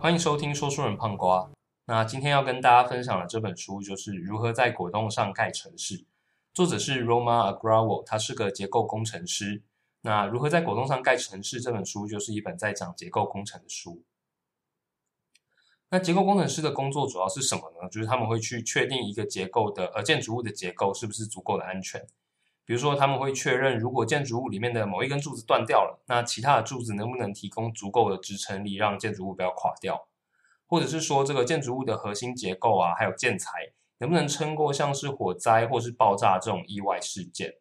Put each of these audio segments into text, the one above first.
欢迎收听说书人胖瓜。那今天要跟大家分享的这本书就是《如何在果冻上盖城市》，作者是 Roma Agrawal，他是个结构工程师。那《如何在果冻上盖城市》这本书就是一本在讲结构工程的书。那结构工程师的工作主要是什么呢？就是他们会去确定一个结构的呃建筑物的结构是不是足够的安全。比如说，他们会确认如果建筑物里面的某一根柱子断掉了，那其他的柱子能不能提供足够的支撑力，让建筑物不要垮掉？或者是说，这个建筑物的核心结构啊，还有建材能不能撑过像是火灾或是爆炸这种意外事件？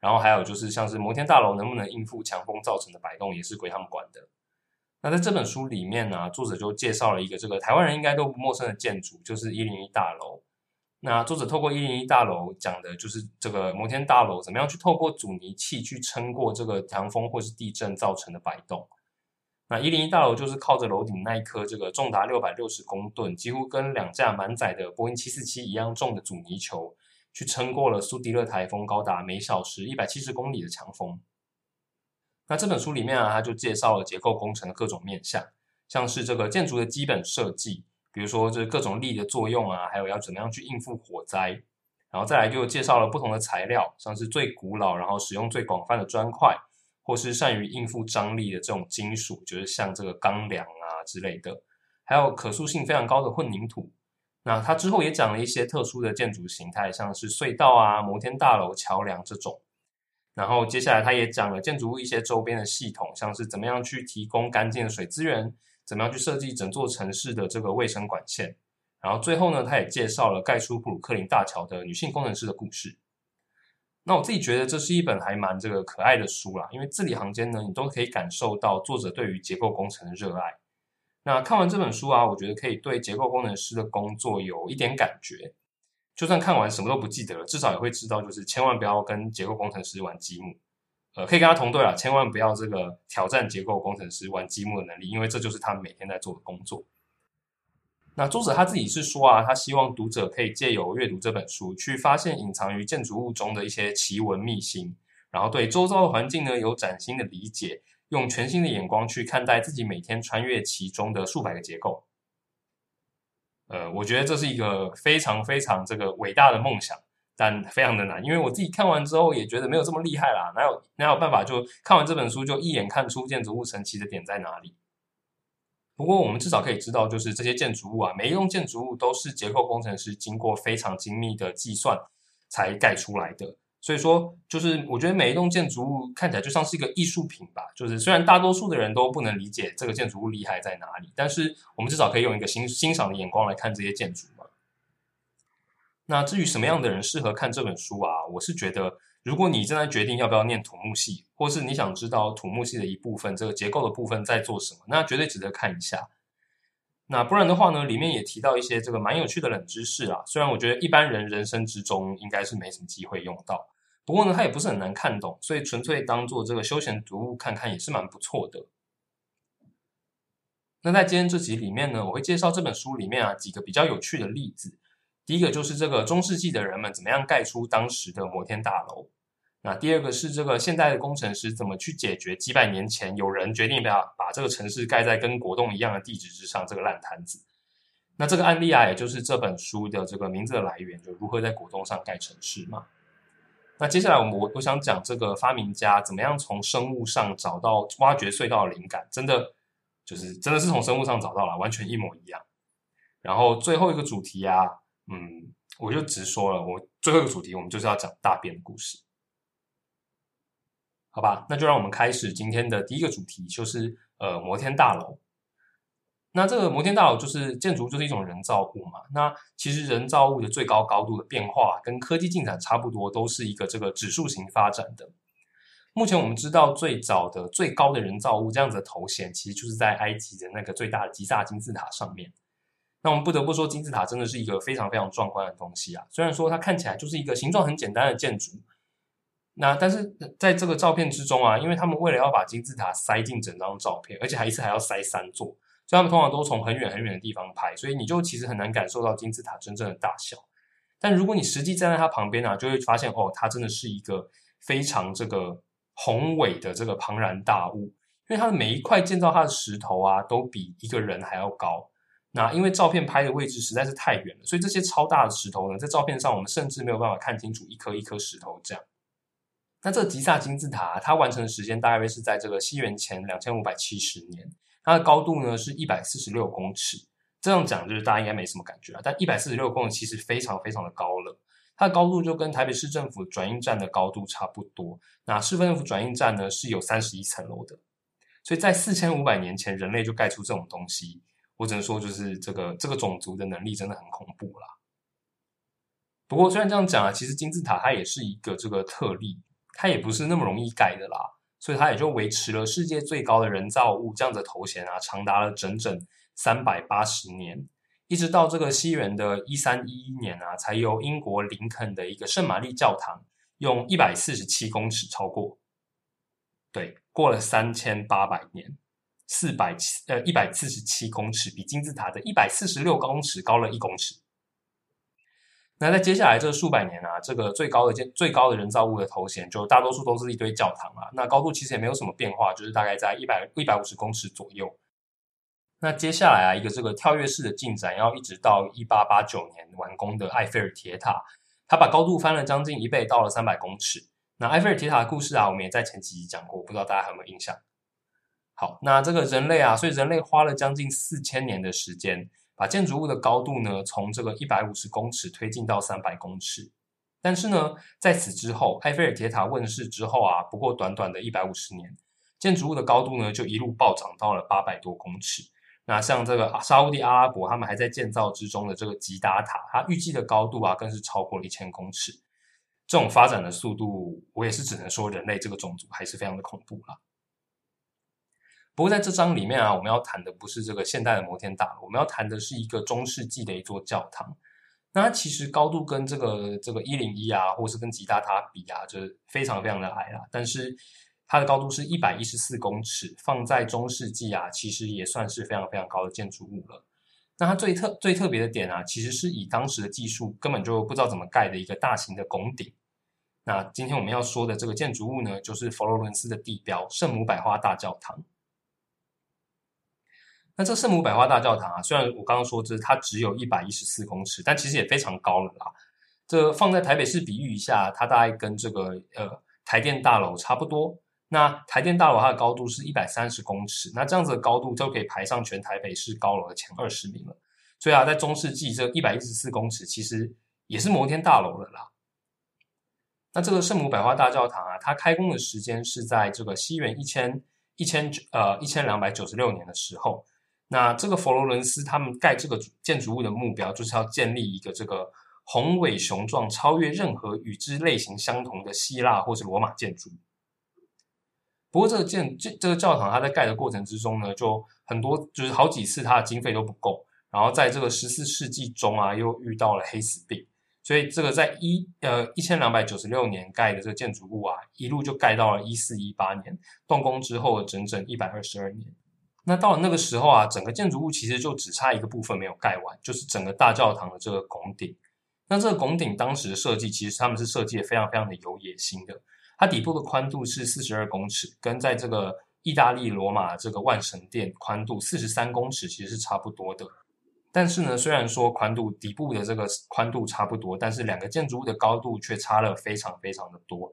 然后还有就是像是摩天大楼能不能应付强风造成的摆动，也是归他们管的。那在这本书里面呢，作者就介绍了一个这个台湾人应该都不陌生的建筑，就是一零一大楼。那作者透过一零一大楼讲的就是这个摩天大楼怎么样去透过阻尼器去撑过这个强风或是地震造成的摆动。那一零一大楼就是靠着楼顶那一颗这个重达六百六十公吨，几乎跟两架满载的波音七四七一样重的阻尼球，去撑过了苏迪勒台风高达每小时一百七十公里的强风。那这本书里面啊，他就介绍了结构工程的各种面向，像是这个建筑的基本设计。比如说，这各种力的作用啊，还有要怎么样去应付火灾，然后再来就介绍了不同的材料，像是最古老，然后使用最广泛的砖块，或是善于应付张力的这种金属，就是像这个钢梁啊之类的，还有可塑性非常高的混凝土。那他之后也讲了一些特殊的建筑形态，像是隧道啊、摩天大楼、桥梁这种。然后接下来他也讲了建筑物一些周边的系统，像是怎么样去提供干净的水资源。怎么样去设计整座城市的这个卫生管线？然后最后呢，他也介绍了盖出布鲁克林大桥的女性工程师的故事。那我自己觉得这是一本还蛮这个可爱的书啦，因为字里行间呢，你都可以感受到作者对于结构工程的热爱。那看完这本书啊，我觉得可以对结构工程师的工作有一点感觉。就算看完什么都不记得了，至少也会知道，就是千万不要跟结构工程师玩积木。呃，可以跟他同队啊，千万不要这个挑战结构工程师玩积木的能力，因为这就是他每天在做的工作。那作者他自己是说啊，他希望读者可以借由阅读这本书，去发现隐藏于建筑物中的一些奇闻秘辛，然后对周遭的环境呢有崭新的理解，用全新的眼光去看待自己每天穿越其中的数百个结构。呃，我觉得这是一个非常非常这个伟大的梦想。但非常的难，因为我自己看完之后也觉得没有这么厉害啦，哪有哪有办法就看完这本书就一眼看出建筑物神奇的点在哪里？不过我们至少可以知道，就是这些建筑物啊，每一栋建筑物都是结构工程师经过非常精密的计算才盖出来的。所以说，就是我觉得每一栋建筑物看起来就像是一个艺术品吧。就是虽然大多数的人都不能理解这个建筑物厉害在哪里，但是我们至少可以用一个欣欣赏的眼光来看这些建筑。那至于什么样的人适合看这本书啊？我是觉得，如果你正在决定要不要念土木系，或是你想知道土木系的一部分这个结构的部分在做什么，那绝对值得看一下。那不然的话呢，里面也提到一些这个蛮有趣的冷知识啊。虽然我觉得一般人人生之中应该是没什么机会用到，不过呢，它也不是很难看懂，所以纯粹当做这个休闲读物看看也是蛮不错的。那在今天这集里面呢，我会介绍这本书里面啊几个比较有趣的例子。第一个就是这个中世纪的人们怎么样盖出当时的摩天大楼，那第二个是这个现代的工程师怎么去解决几百年前有人决定把把这个城市盖在跟国栋一样的地址之上这个烂摊子。那这个案例啊，也就是这本书的这个名字的来源，就如何在果冻上盖城市嘛。那接下来我们我我想讲这个发明家怎么样从生物上找到挖掘隧道的灵感，真的就是真的是从生物上找到了，完全一模一样。然后最后一个主题啊。嗯，我就直说了，我最后一个主题，我们就是要讲大便的故事，好吧？那就让我们开始今天的第一个主题，就是呃摩天大楼。那这个摩天大楼就是建筑，就是一种人造物嘛。那其实人造物的最高高度的变化，跟科技进展差不多，都是一个这个指数型发展的。目前我们知道最早的最高的人造物这样子的头衔，其实就是在埃及的那个最大的吉萨金字塔上面。那我们不得不说，金字塔真的是一个非常非常壮观的东西啊！虽然说它看起来就是一个形状很简单的建筑，那但是在这个照片之中啊，因为他们为了要把金字塔塞进整张照片，而且还一次还要塞三座，所以他们通常都从很远很远的地方拍，所以你就其实很难感受到金字塔真正的大小。但如果你实际站在它旁边啊，就会发现哦，它真的是一个非常这个宏伟的这个庞然大物。因为它的每一块建造它的石头啊，都比一个人还要高。那因为照片拍的位置实在是太远了，所以这些超大的石头呢，在照片上我们甚至没有办法看清楚一颗一颗石头这样。那这吉萨金字塔，它完成的时间大约是在这个西元前两千五百七十年，它的高度呢是一百四十六公尺。这样讲就是大家应该没什么感觉啊，但一百四十六公尺其实非常非常的高了。它的高度就跟台北市政府转运站的高度差不多。那市政府转运站呢是有三十一层楼的，所以在四千五百年前人类就盖出这种东西，我只能说就是这个这个种族的能力真的很恐怖啦。不过虽然这样讲啊，其实金字塔它也是一个这个特例。它也不是那么容易盖的啦，所以它也就维持了世界最高的人造物这样的头衔啊，长达了整整三百八十年，一直到这个西元的一三一一年啊，才由英国林肯的一个圣玛丽教堂用一百四十七公尺超过。对，过了三千八百年，四百七呃一百四十七公尺，比金字塔的一百四十六公尺高了一公尺。那在接下来这数百年啊，这个最高的建最高的人造物的头衔，就大多数都是一堆教堂啊。那高度其实也没有什么变化，就是大概在一百一百五十公尺左右。那接下来啊，一个这个跳跃式的进展，要一直到一八八九年完工的埃菲尔铁塔，它把高度翻了将近一倍，到了三百公尺。那埃菲尔铁塔的故事啊，我们也在前几集讲过，不知道大家有没有印象？好，那这个人类啊，所以人类花了将近四千年的时间。把建筑物的高度呢，从这个一百五十公尺推进到三百公尺，但是呢，在此之后，埃菲尔铁塔问世之后啊，不过短短的一百五十年，建筑物的高度呢，就一路暴涨到了八百多公尺。那像这个沙地阿拉伯，他们还在建造之中的这个吉达塔，它预计的高度啊，更是超过了一千公尺。这种发展的速度，我也是只能说，人类这个种族还是非常的恐怖了。不过在这章里面啊，我们要谈的不是这个现代的摩天大楼，我们要谈的是一个中世纪的一座教堂。那它其实高度跟这个这个一零一啊，或是跟吉大塔比啊，就是非常非常的矮啦。但是它的高度是一百一十四公尺，放在中世纪啊，其实也算是非常非常高的建筑物了。那它最特最特别的点啊，其实是以当时的技术根本就不知道怎么盖的一个大型的拱顶。那今天我们要说的这个建筑物呢，就是佛罗伦斯的地标圣母百花大教堂。那这圣母百花大教堂啊，虽然我刚刚说这它只有一百一十四公尺，但其实也非常高了啦。这放在台北市比喻一下，它大概跟这个呃台电大楼差不多。那台电大楼它的高度是一百三十公尺，那这样子的高度就可以排上全台北市高楼的前二十名了。所以啊，在中世纪这一百一十四公尺其实也是摩天大楼了啦。那这个圣母百花大教堂啊，它开工的时间是在这个西元一千一千呃一千两百九十六年的时候。那这个佛罗伦斯他们盖这个建筑物的目标，就是要建立一个这个宏伟雄壮、超越任何与之类型相同的希腊或者罗马建筑。不过，这个建这这个教堂，它在盖的过程之中呢，就很多就是好几次它的经费都不够，然后在这个十四世纪中啊，又遇到了黑死病，所以这个在一呃一千两百九十六年盖的这个建筑物啊，一路就盖到了一四一八年动工之后整整一百二十二年。那到了那个时候啊，整个建筑物其实就只差一个部分没有盖完，就是整个大教堂的这个拱顶。那这个拱顶当时的设计，其实他们是设计的非常非常的有野心的。它底部的宽度是四十二公尺，跟在这个意大利罗马这个万神殿宽度四十三公尺其实是差不多的。但是呢，虽然说宽度底部的这个宽度差不多，但是两个建筑物的高度却差了非常非常的多。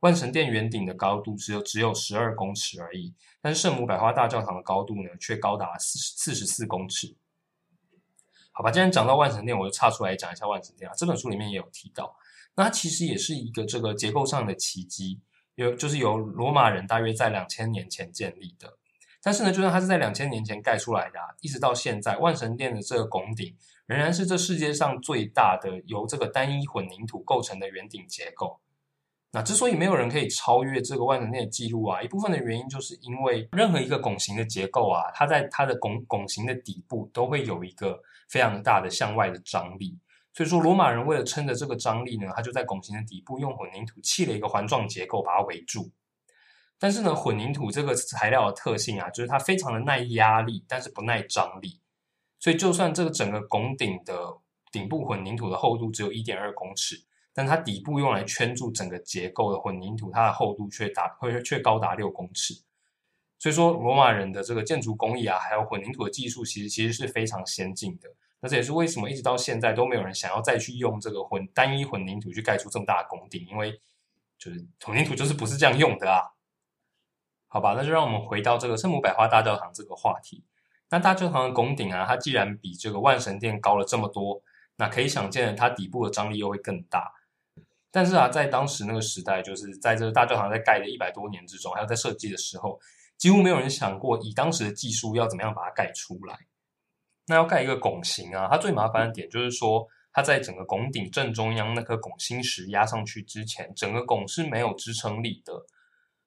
万神殿圆顶的高度只有只有十二公尺而已，但是圣母百花大教堂的高度呢，却高达四四十四公尺。好吧，既然讲到万神殿，我就岔出来讲一下万神殿啊。这本书里面也有提到，那它其实也是一个这个结构上的奇迹，有就是由罗马人大约在两千年前建立的。但是呢，就算它是在两千年前盖出来的，啊一直到现在，万神殿的这个拱顶仍然是这世界上最大的由这个单一混凝土构成的圆顶结构。那之所以没有人可以超越这个万能链的记录啊，一部分的原因就是因为任何一个拱形的结构啊，它在它的拱拱形的底部都会有一个非常大的向外的张力。所以说，罗马人为了撑着这个张力呢，他就在拱形的底部用混凝土砌了一个环状结构把它围住。但是呢，混凝土这个材料的特性啊，就是它非常的耐压力，但是不耐张力。所以就算这个整个拱顶的顶部混凝土的厚度只有一点二公尺。但它底部用来圈住整个结构的混凝土，它的厚度却达会却高达六公尺。所以说，罗马人的这个建筑工艺啊，还有混凝土的技术，其实其实是非常先进的。那这也是为什么一直到现在都没有人想要再去用这个混单一混凝土去盖出这么大的宫顶，因为就是混凝土就是不是这样用的啊。好吧，那就让我们回到这个圣母百花大教堂这个话题。那大教堂的拱顶啊，它既然比这个万神殿高了这么多，那可以想见它底部的张力又会更大。但是啊，在当时那个时代，就是在这个大教堂在盖的一百多年之中，还有在设计的时候。几乎没有人想过以当时的技术要怎么样把它盖出来。那要盖一个拱形啊，它最麻烦的点就是说，它在整个拱顶正中央那颗拱心石压上去之前，整个拱是没有支撑力的。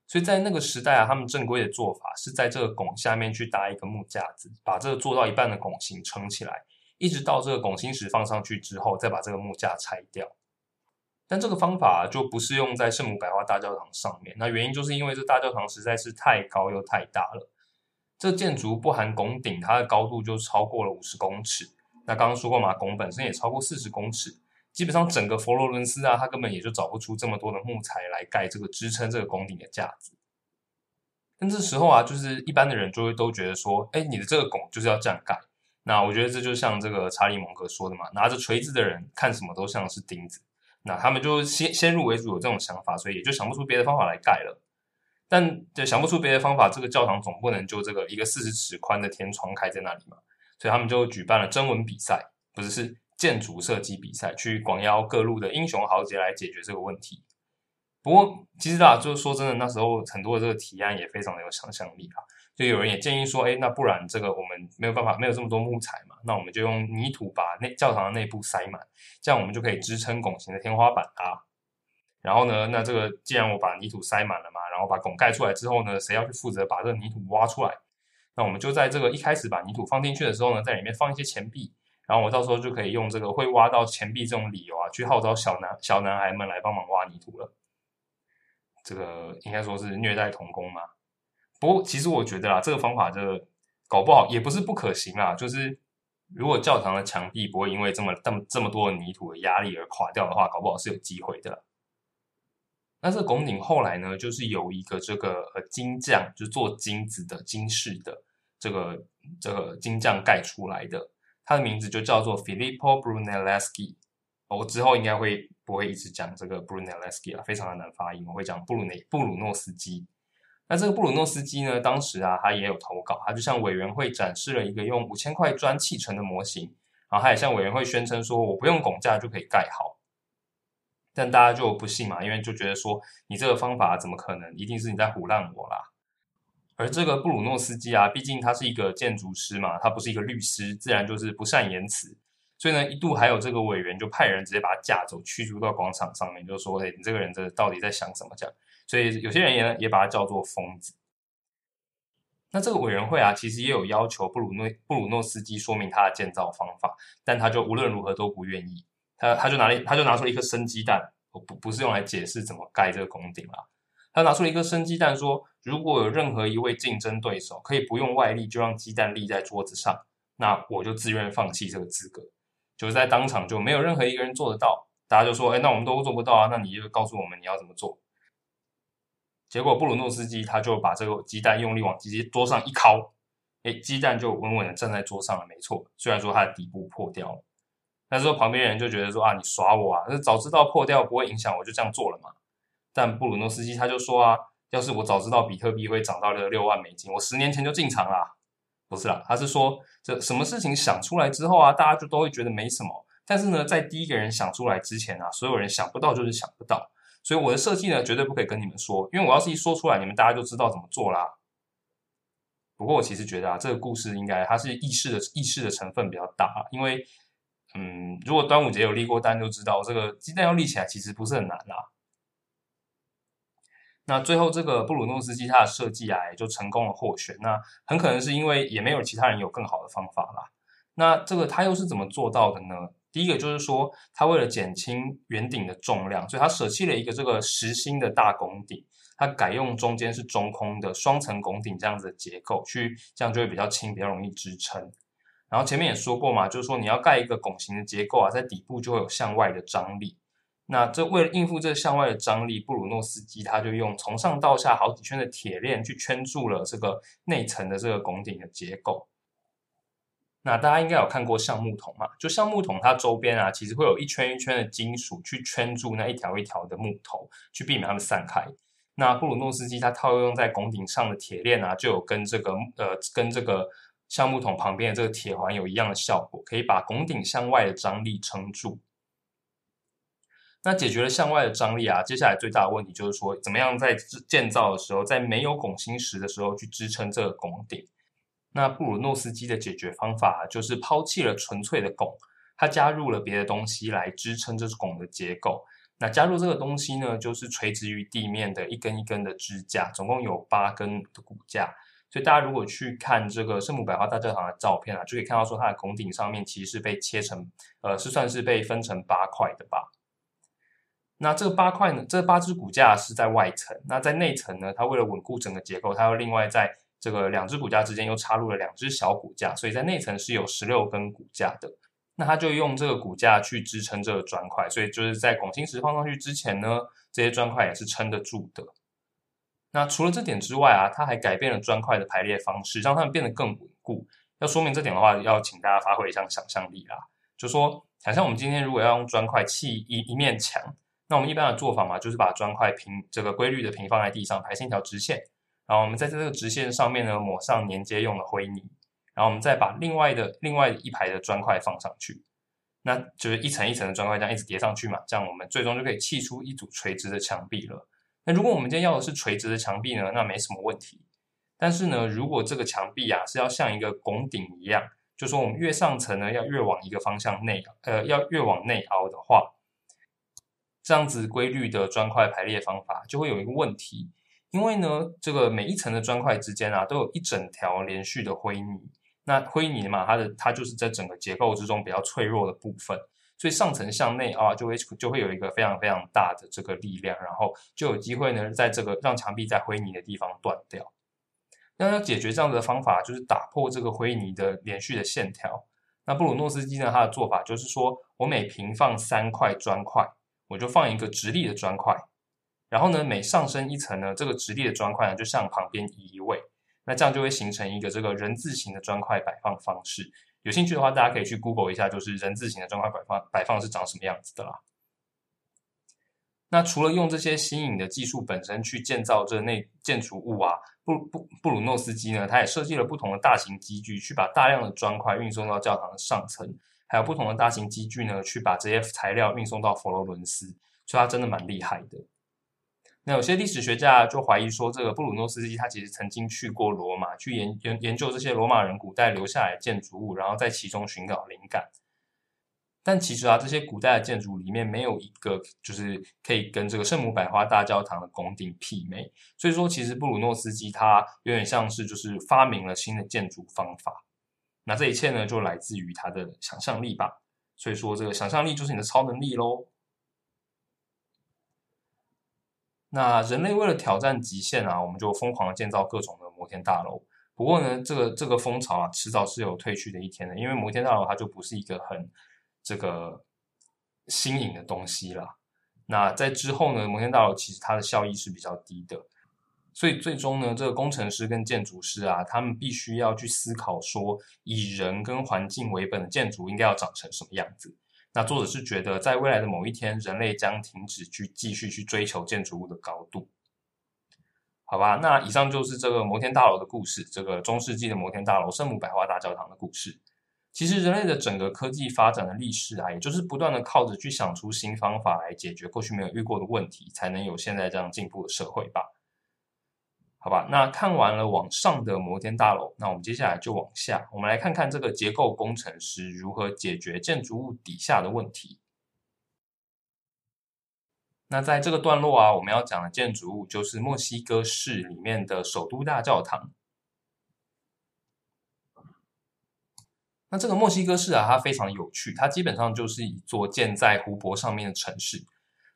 所以在那个时代啊，他们正规的做法是在这个拱下面去搭一个木架子，把这个做到一半的拱形撑起来，一直到这个拱心石放上去之后，再把这个木架拆掉。但这个方法就不是用在圣母百花大教堂上面，那原因就是因为这大教堂实在是太高又太大了。这建筑不含拱顶，它的高度就超过了五十公尺。那刚刚说过嘛，拱本身也超过四十公尺，基本上整个佛罗伦斯啊，它根本也就找不出这么多的木材来盖这个支撑这个拱顶的架子。但这时候啊，就是一般的人就会都觉得说，哎，你的这个拱就是要这样盖。那我觉得这就像这个查理蒙格说的嘛，拿着锤子的人看什么都像是钉子。那他们就先先入为主有这种想法，所以也就想不出别的方法来盖了。但就想不出别的方法，这个教堂总不能就这个一个四十尺宽的天窗开在那里嘛？所以他们就举办了征文比赛，不是是建筑设计比赛，去广邀各路的英雄豪杰来解决这个问题。不过其实啊，就是说真的，那时候很多的这个提案也非常的有想象力啊。就有人也建议说，哎，那不然这个我们没有办法，没有这么多木材嘛，那我们就用泥土把内教堂的内部塞满，这样我们就可以支撑拱形的天花板啊。然后呢，那这个既然我把泥土塞满了嘛，然后把拱盖出来之后呢，谁要去负责把这个泥土挖出来？那我们就在这个一开始把泥土放进去的时候呢，在里面放一些钱币，然后我到时候就可以用这个会挖到钱币这种理由啊，去号召小男小男孩们来帮忙挖泥土了。这个应该说是虐待童工嘛。不过，其实我觉得啊，这个方法就搞不好也不是不可行啊。就是如果教堂的墙壁不会因为这么这么这么多泥土的压力而垮掉的话，搞不好是有机会的。那这拱顶后来呢，就是有一个这个呃金匠，就是做金子的金饰的这个这个金匠盖出来的，他的名字就叫做 Filippo Brunelleschi。我之后应该会不会一直讲这个 Brunelleschi 啊，非常的难发音，我会讲布鲁内布鲁诺斯基。那这个布鲁诺斯基呢？当时啊，他也有投稿，他就向委员会展示了一个用五千块砖砌成的模型，然后他也向委员会宣称说：“我不用拱架就可以盖好。”但大家就不信嘛，因为就觉得说你这个方法怎么可能？一定是你在唬烂我啦！而这个布鲁诺斯基啊，毕竟他是一个建筑师嘛，他不是一个律师，自然就是不善言辞，所以呢，一度还有这个委员就派人直接把他架走，驱逐到广场上面，就说：“哎，你这个人这到底在想什么？”这样。所以有些人也也把它叫做疯子。那这个委员会啊，其实也有要求布鲁诺布鲁诺斯基说明他的建造方法，但他就无论如何都不愿意。他他就拿了他就拿出了一颗生鸡蛋，不不是用来解释怎么盖这个拱顶啦。他拿出了一颗生鸡蛋，说如果有任何一位竞争对手可以不用外力就让鸡蛋立在桌子上，那我就自愿放弃这个资格。就是在当场就没有任何一个人做得到，大家就说：“哎，那我们都做不到啊，那你就告诉我们你要怎么做。”结果布鲁诺斯基他就把这个鸡蛋用力往机桌上一敲，哎，鸡蛋就稳稳的站在桌上了。没错，虽然说它的底部破掉了，但是说旁边人就觉得说啊，你耍我啊！那早知道破掉不会影响，我就这样做了嘛。但布鲁诺斯基他就说啊，要是我早知道比特币会涨到了六万美金，我十年前就进场啦。不是啦，他是说这什么事情想出来之后啊，大家就都会觉得没什么。但是呢，在第一个人想出来之前啊，所有人想不到就是想不到。所以我的设计呢，绝对不可以跟你们说，因为我要是一说出来，你们大家就知道怎么做啦。不过我其实觉得啊，这个故事应该它是意识的意识的成分比较大，因为嗯，如果端午节有立过单，就知道这个鸡蛋要立起来其实不是很难啦。那最后这个布鲁诺斯基他的设计啊，也就成功了获选。那很可能是因为也没有其他人有更好的方法啦。那这个他又是怎么做到的呢？第一个就是说，他为了减轻圆顶的重量，所以他舍弃了一个这个实心的大拱顶，他改用中间是中空的双层拱顶这样子的结构，去这样就会比较轻，比较容易支撑。然后前面也说过嘛，就是说你要盖一个拱形的结构啊，在底部就会有向外的张力。那这为了应付这向外的张力，布鲁诺斯基他就用从上到下好几圈的铁链去圈住了这个内层的这个拱顶的结构。那大家应该有看过橡木桶嘛？就橡木桶它周边啊，其实会有一圈一圈的金属去圈住那一条一条的木头，去避免它们散开。那布鲁诺斯基他套用在拱顶上的铁链啊，就有跟这个呃跟这个橡木桶旁边的这个铁环有一样的效果，可以把拱顶向外的张力撑住。那解决了向外的张力啊，接下来最大的问题就是说，怎么样在建造的时候，在没有拱心石的时候去支撑这个拱顶？那布鲁诺斯基的解决方法就是抛弃了纯粹的拱，他加入了别的东西来支撑这拱的结构。那加入这个东西呢，就是垂直于地面的一根一根的支架，总共有八根的骨架。所以大家如果去看这个圣母百花大教堂的照片啊，就可以看到说它的拱顶上面其实是被切成，呃，是算是被分成八块的吧。那这个八块呢，这八支骨架是在外层，那在内层呢，它为了稳固整个结构，它又另外在这个两只骨架之间又插入了两只小骨架，所以在内层是有十六根骨架的。那它就用这个骨架去支撑这个砖块，所以就是在拱形石放上去之前呢，这些砖块也是撑得住的。那除了这点之外啊，它还改变了砖块的排列方式，让它们变得更稳固。要说明这点的话，要请大家发挥一下想象力啦。就说，想象我们今天如果要用砖块砌一一面墙，那我们一般的做法嘛，就是把砖块平这个规律的平放在地上，排成一条直线，然后我们在这个直线上面呢抹上粘接用的灰泥。然后我们再把另外的另外一排的砖块放上去，那就是一层一层的砖块这样一直叠上去嘛，这样我们最终就可以砌出一组垂直的墙壁了。那如果我们今天要的是垂直的墙壁呢，那没什么问题。但是呢，如果这个墙壁啊是要像一个拱顶一样，就说我们越上层呢要越往一个方向内，呃，要越往内凹的话，这样子规律的砖块排列方法就会有一个问题，因为呢，这个每一层的砖块之间啊都有一整条连续的灰泥。那灰泥嘛，它的它就是在整个结构之中比较脆弱的部分，所以上层向内啊，就会就会有一个非常非常大的这个力量，然后就有机会呢，在这个让墙壁在灰泥的地方断掉。那要解决这样子的方法，就是打破这个灰泥的连续的线条。那布鲁诺斯基呢，他的做法就是说，我每平放三块砖块，我就放一个直立的砖块，然后呢，每上升一层呢，这个直立的砖块呢，就向旁边移一位。那这样就会形成一个这个人字形的砖块摆放方式。有兴趣的话，大家可以去 Google 一下，就是人字形的砖块摆放摆放是长什么样子的啦。那除了用这些新颖的技术本身去建造这内建筑物啊，布布布鲁诺斯基呢，他也设计了不同的大型机具，去把大量的砖块运送到教堂的上层，还有不同的大型机具呢，去把这些材料运送到佛罗伦斯。所以，他真的蛮厉害的。那有些历史学家就怀疑说，这个布鲁诺斯基他其实曾经去过罗马，去研研研究这些罗马人古代留下来的建筑物，然后在其中寻找灵感。但其实啊，这些古代的建筑里面没有一个就是可以跟这个圣母百花大教堂的拱顶媲美。所以说，其实布鲁诺斯基他有点像是就是发明了新的建筑方法。那这一切呢，就来自于他的想象力吧。所以说，这个想象力就是你的超能力喽。那人类为了挑战极限啊，我们就疯狂的建造各种的摩天大楼。不过呢，这个这个风潮啊，迟早是有退去的一天的，因为摩天大楼它就不是一个很这个新颖的东西了。那在之后呢，摩天大楼其实它的效益是比较低的，所以最终呢，这个工程师跟建筑师啊，他们必须要去思考说，以人跟环境为本的建筑应该要长成什么样子。那作者是觉得，在未来的某一天，人类将停止去继续去追求建筑物的高度，好吧？那以上就是这个摩天大楼的故事，这个中世纪的摩天大楼——圣母百花大教堂的故事。其实，人类的整个科技发展的历史啊，也就是不断的靠着去想出新方法来解决过去没有遇过的问题，才能有现在这样进步的社会吧。好吧，那看完了往上的摩天大楼，那我们接下来就往下，我们来看看这个结构工程师如何解决建筑物底下的问题。那在这个段落啊，我们要讲的建筑物就是墨西哥市里面的首都大教堂。那这个墨西哥市啊，它非常有趣，它基本上就是一座建在湖泊上面的城市。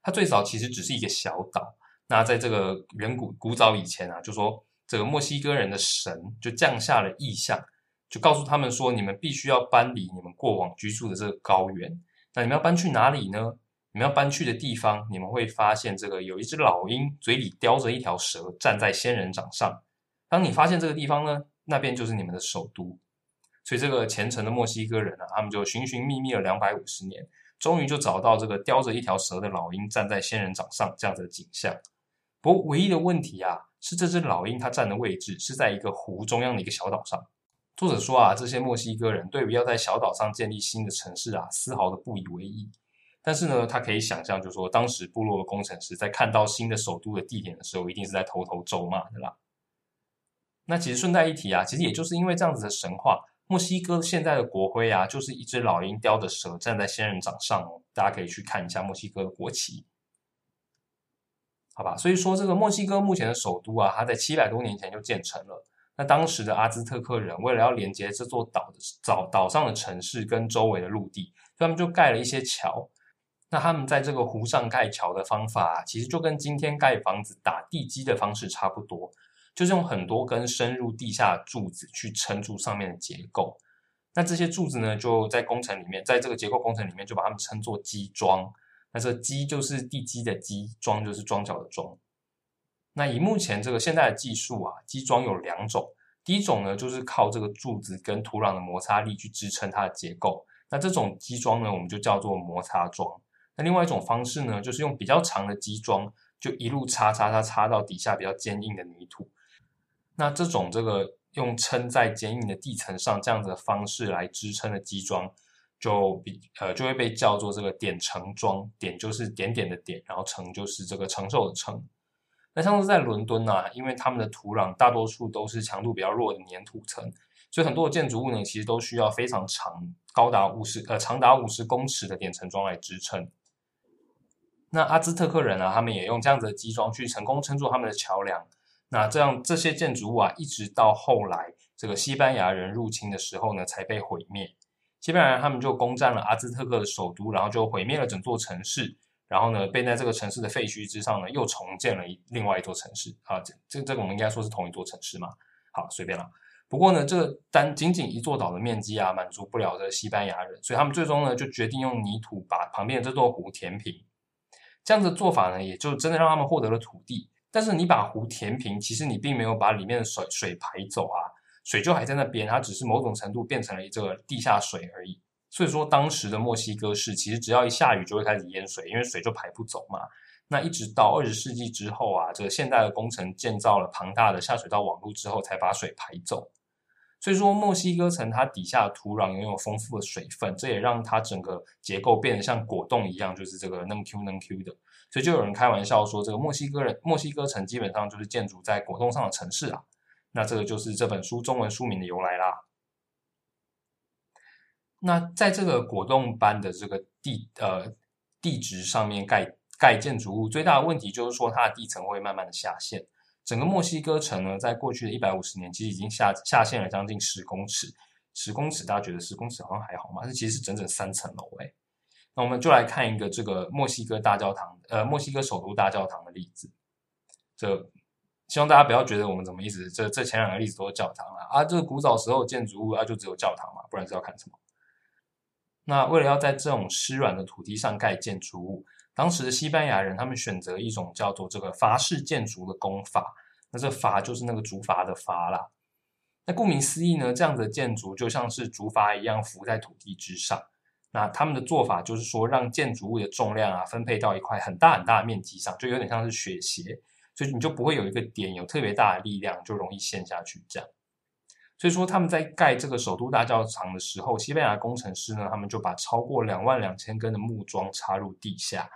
它最早其实只是一个小岛。那在这个远古古早以前啊，就说这个墨西哥人的神就降下了意象，就告诉他们说，你们必须要搬离你们过往居住的这个高原。那你们要搬去哪里呢？你们要搬去的地方，你们会发现这个有一只老鹰嘴里叼着一条蛇，站在仙人掌上。当你发现这个地方呢，那边就是你们的首都。所以这个虔诚的墨西哥人啊，他们就寻寻觅觅了两百五十年，终于就找到这个叼着一条蛇的老鹰站在仙人掌上这样子的景象。不过唯一的问题啊，是这只老鹰它站的位置是在一个湖中央的一个小岛上。作者说啊，这些墨西哥人对于要在小岛上建立新的城市啊，丝毫的不以为意。但是呢，他可以想象，就是说当时部落的工程师在看到新的首都的地点的时候，一定是在偷偷咒骂的啦。那其实顺带一提啊，其实也就是因为这样子的神话。墨西哥现在的国徽啊，就是一只老鹰叼着蛇站在仙人掌上哦。大家可以去看一下墨西哥的国旗，好吧？所以说，这个墨西哥目前的首都啊，它在七百多年前就建成了。那当时的阿兹特克人为了要连接这座岛的岛岛上的城市跟周围的陆地，所以他们就盖了一些桥。那他们在这个湖上盖桥的方法，其实就跟今天盖房子打地基的方式差不多。就是用很多根深入地下柱子去撑住上面的结构，那这些柱子呢，就在工程里面，在这个结构工程里面，就把它们称作基桩。那这基就是地基的基，桩就是桩脚的桩。那以目前这个现代的技术啊，基桩有两种，第一种呢，就是靠这个柱子跟土壤的摩擦力去支撑它的结构，那这种基桩呢，我们就叫做摩擦桩。那另外一种方式呢，就是用比较长的基桩，就一路插插插插到底下比较坚硬的泥土。那这种这个用撑在坚硬的地层上这样子的方式来支撑的基桩，就比呃就会被叫做这个点承桩，点就是点点的点，然后承就是这个承受的承。那像是在伦敦呢，因为他们的土壤大多数都是强度比较弱的粘土层，所以很多的建筑物呢，其实都需要非常长，高达五十呃长达五十公尺的点承桩来支撑。那阿兹特克人啊，他们也用这样子的基桩去成功撑住他们的桥梁。那这样这些建筑物啊，一直到后来这个西班牙人入侵的时候呢，才被毁灭。西班牙人他们就攻占了阿兹特克的首都，然后就毁灭了整座城市，然后呢，被在这个城市的废墟之上呢，又重建了另外一座城市啊。这这这个我们应该说是同一座城市嘛？好，随便了。不过呢，这个单仅仅一座岛的面积啊，满足不了这西班牙人，所以他们最终呢，就决定用泥土把旁边的这座湖填平。这样的做法呢，也就真的让他们获得了土地。但是你把湖填平，其实你并没有把里面的水水排走啊，水就还在那边，它只是某种程度变成了这个地下水而已。所以说，当时的墨西哥市其实只要一下雨就会开始淹水，因为水就排不走嘛。那一直到二十世纪之后啊，这个现代的工程建造了庞大的下水道网络之后，才把水排走。所以说，墨西哥城它底下土壤拥有丰富的水分，这也让它整个结构变得像果冻一样，就是这个嫩 Q 嫩 Q 的。所以就有人开玩笑说，这个墨西哥人墨西哥城基本上就是建筑在果冻上的城市啊。那这个就是这本书中文书名的由来啦。那在这个果冻般的这个地呃地质上面盖盖建筑物，最大的问题就是说它的地层会慢慢的下陷。整个墨西哥城呢，在过去的一百五十年，其实已经下下陷了将近十公尺。十公尺，大家觉得十公尺好像还好吗？这其实是整整三层楼诶。那我们就来看一个这个墨西哥大教堂，呃，墨西哥首都大教堂的例子。这希望大家不要觉得我们怎么意思，这这前两个例子都是教堂啊，啊，这个古早时候建筑物啊，就只有教堂嘛，不然是要看什么？那为了要在这种湿软的土地上盖建筑物。当时的西班牙人，他们选择一种叫做这个筏式建筑的工法。那这筏就是那个竹筏的筏啦。那顾名思义呢，这样的建筑就像是竹筏一样浮在土地之上。那他们的做法就是说，让建筑物的重量啊分配到一块很大很大的面积上，就有点像是雪鞋，所以你就不会有一个点有特别大的力量，就容易陷下去这样。所以说他们在盖这个首都大教堂的时候，西班牙工程师呢，他们就把超过两万两千根的木桩插入地下。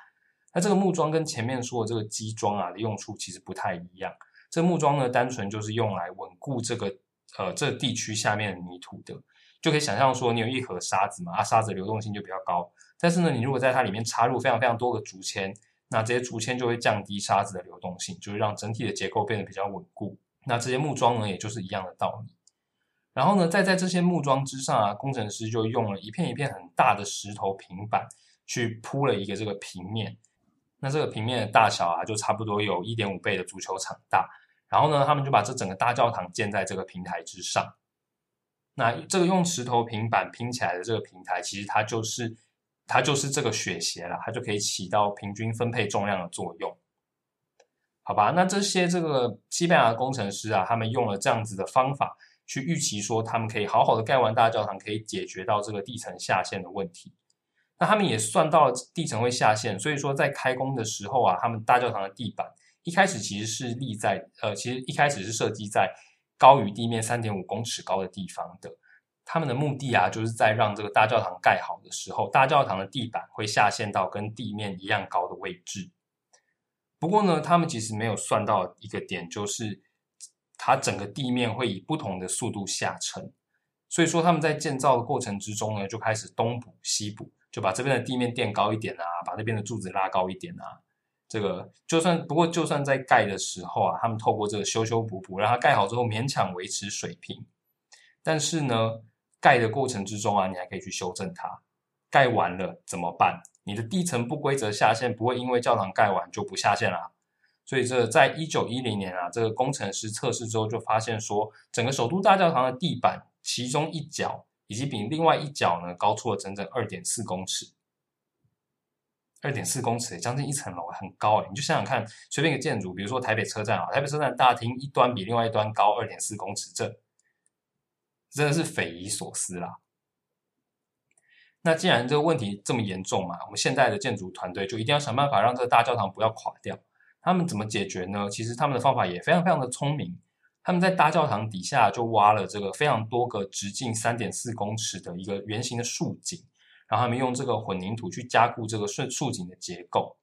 那这个木桩跟前面说的这个基桩啊的用处其实不太一样。这木桩呢，单纯就是用来稳固这个呃这地区下面的泥土的。就可以想象说，你有一盒沙子嘛，啊沙子流动性就比较高。但是呢，你如果在它里面插入非常非常多个竹签，那这些竹签就会降低沙子的流动性，就是让整体的结构变得比较稳固。那这些木桩呢，也就是一样的道理。然后呢，再在这些木桩之上啊，工程师就用了一片一片很大的石头平板去铺了一个这个平面。那这个平面的大小啊，就差不多有一点五倍的足球场大。然后呢，他们就把这整个大教堂建在这个平台之上。那这个用石头平板拼起来的这个平台，其实它就是它就是这个雪鞋了，它就可以起到平均分配重量的作用。好吧，那这些这个西班牙工程师啊，他们用了这样子的方法去预期说，他们可以好好的盖完大教堂，可以解决到这个地层下陷的问题。那他们也算到了地层会下陷，所以说在开工的时候啊，他们大教堂的地板一开始其实是立在呃，其实一开始是设计在高于地面三点五公尺高的地方的。他们的目的啊，就是在让这个大教堂盖好的时候，大教堂的地板会下陷到跟地面一样高的位置。不过呢，他们其实没有算到一个点，就是它整个地面会以不同的速度下沉。所以说他们在建造的过程之中呢，就开始东补西补，就把这边的地面垫高一点啊，把那边的柱子拉高一点啊。这个就算不过就算在盖的时候啊，他们透过这个修修补补，让它盖好之后勉强维持水平。但是呢，盖的过程之中啊，你还可以去修正它。盖完了怎么办？你的地层不规则下陷不会因为教堂盖完就不下陷啦。所以这在一九一零年啊，这个工程师测试之后就发现说，整个首都大教堂的地板其中一角以及比另外一角呢高出了整整二点四公尺。二点四公尺，将近一层楼，很高哎！你就想想看，随便一个建筑，比如说台北车站啊，台北车站大厅一端比另外一端高二点四公尺，这真的是匪夷所思啦。那既然这个问题这么严重嘛，我们现在的建筑团队就一定要想办法让这个大教堂不要垮掉。他们怎么解决呢？其实他们的方法也非常非常的聪明。他们在大教堂底下就挖了这个非常多个直径三点四公尺的一个圆形的竖井，然后他们用这个混凝土去加固这个竖竖井的结构。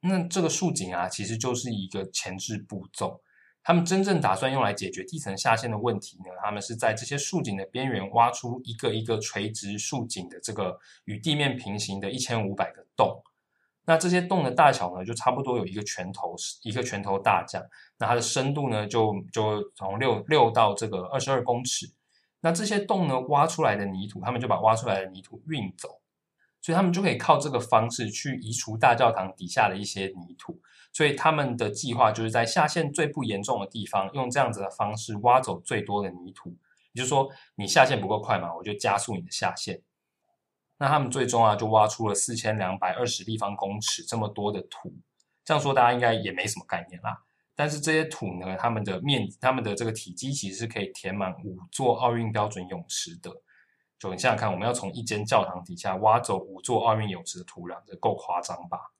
那这个竖井啊，其实就是一个前置步骤。他们真正打算用来解决地层下陷的问题呢？他们是在这些竖井的边缘挖出一个一个垂直竖井的这个与地面平行的一千五百个洞。那这些洞的大小呢，就差不多有一个拳头，一个拳头大这样。那它的深度呢，就就从六六到这个二十二公尺。那这些洞呢，挖出来的泥土，他们就把挖出来的泥土运走，所以他们就可以靠这个方式去移除大教堂底下的一些泥土。所以他们的计划就是在下陷最不严重的地方，用这样子的方式挖走最多的泥土。也就是说，你下陷不够快嘛，我就加速你的下陷。那他们最终啊，就挖出了四千两百二十立方公尺这么多的土。这样说大家应该也没什么概念啦。但是这些土呢，它们的面，它们的这个体积其实是可以填满五座奥运标准泳池的。就你想想看，我们要从一间教堂底下挖走五座奥运泳池的土壤，这够夸张吧？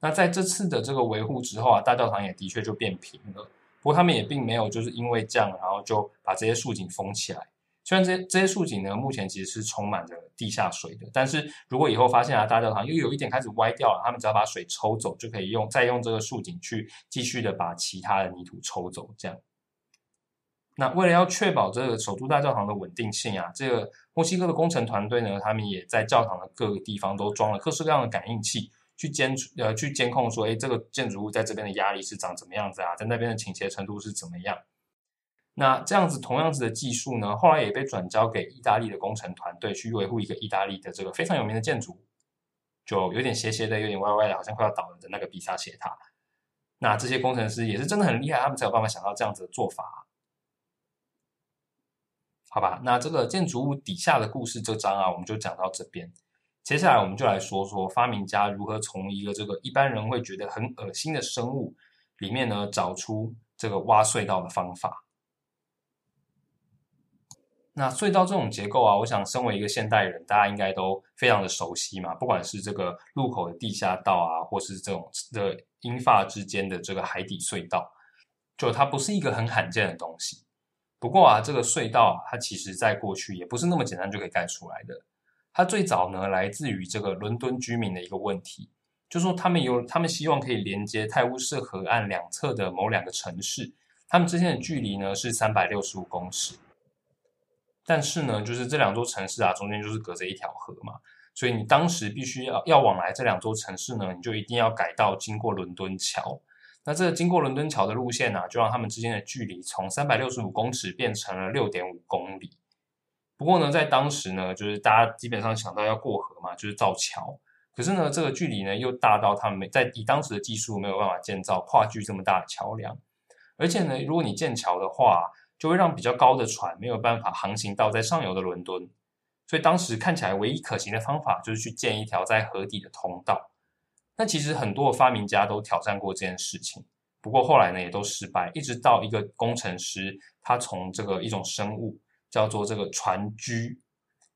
那在这次的这个维护之后啊，大教堂也的确就变平了。不过他们也并没有就是因为这样，然后就把这些竖井封起来。虽然这些这些竖井呢，目前其实是充满着地下水的，但是如果以后发现啊，大教堂又有一点开始歪掉了，他们只要把水抽走，就可以用再用这个竖井去继续的把其他的泥土抽走。这样，那为了要确保这个首都大教堂的稳定性啊，这个墨西哥的工程团队呢，他们也在教堂的各个地方都装了各式各样的感应器。去监呃去监控说，哎，这个建筑物在这边的压力是长怎么样子啊？在那边的倾斜程度是怎么样？那这样子同样子的技术呢，后来也被转交给意大利的工程团队去维护一个意大利的这个非常有名的建筑，就有点斜斜的，有点歪歪的，好像快要倒了的那个比萨斜塔。那这些工程师也是真的很厉害，他们才有办法想到这样子的做法。好吧，那这个建筑物底下的故事这章啊，我们就讲到这边。接下来我们就来说说发明家如何从一个这个一般人会觉得很恶心的生物里面呢找出这个挖隧道的方法。那隧道这种结构啊，我想身为一个现代人，大家应该都非常的熟悉嘛。不管是这个路口的地下道啊，或是这种的英法之间的这个海底隧道，就它不是一个很罕见的东西。不过啊，这个隧道它其实在过去也不是那么简单就可以盖出来的。它最早呢，来自于这个伦敦居民的一个问题，就说他们有，他们希望可以连接泰晤士河岸两侧的某两个城市，他们之间的距离呢是三百六十五公尺，但是呢，就是这两座城市啊，中间就是隔着一条河嘛，所以你当时必须要要往来这两座城市呢，你就一定要改道经过伦敦桥，那这个经过伦敦桥的路线呢，就让他们之间的距离从三百六十五公尺变成了六点五公里。不过呢，在当时呢，就是大家基本上想到要过河嘛，就是造桥。可是呢，这个距离呢又大到他们没在以当时的技术没有办法建造跨距这么大的桥梁。而且呢，如果你建桥的话，就会让比较高的船没有办法航行到在上游的伦敦。所以当时看起来唯一可行的方法就是去建一条在河底的通道。那其实很多的发明家都挑战过这件事情，不过后来呢也都失败。一直到一个工程师，他从这个一种生物叫做这个船居，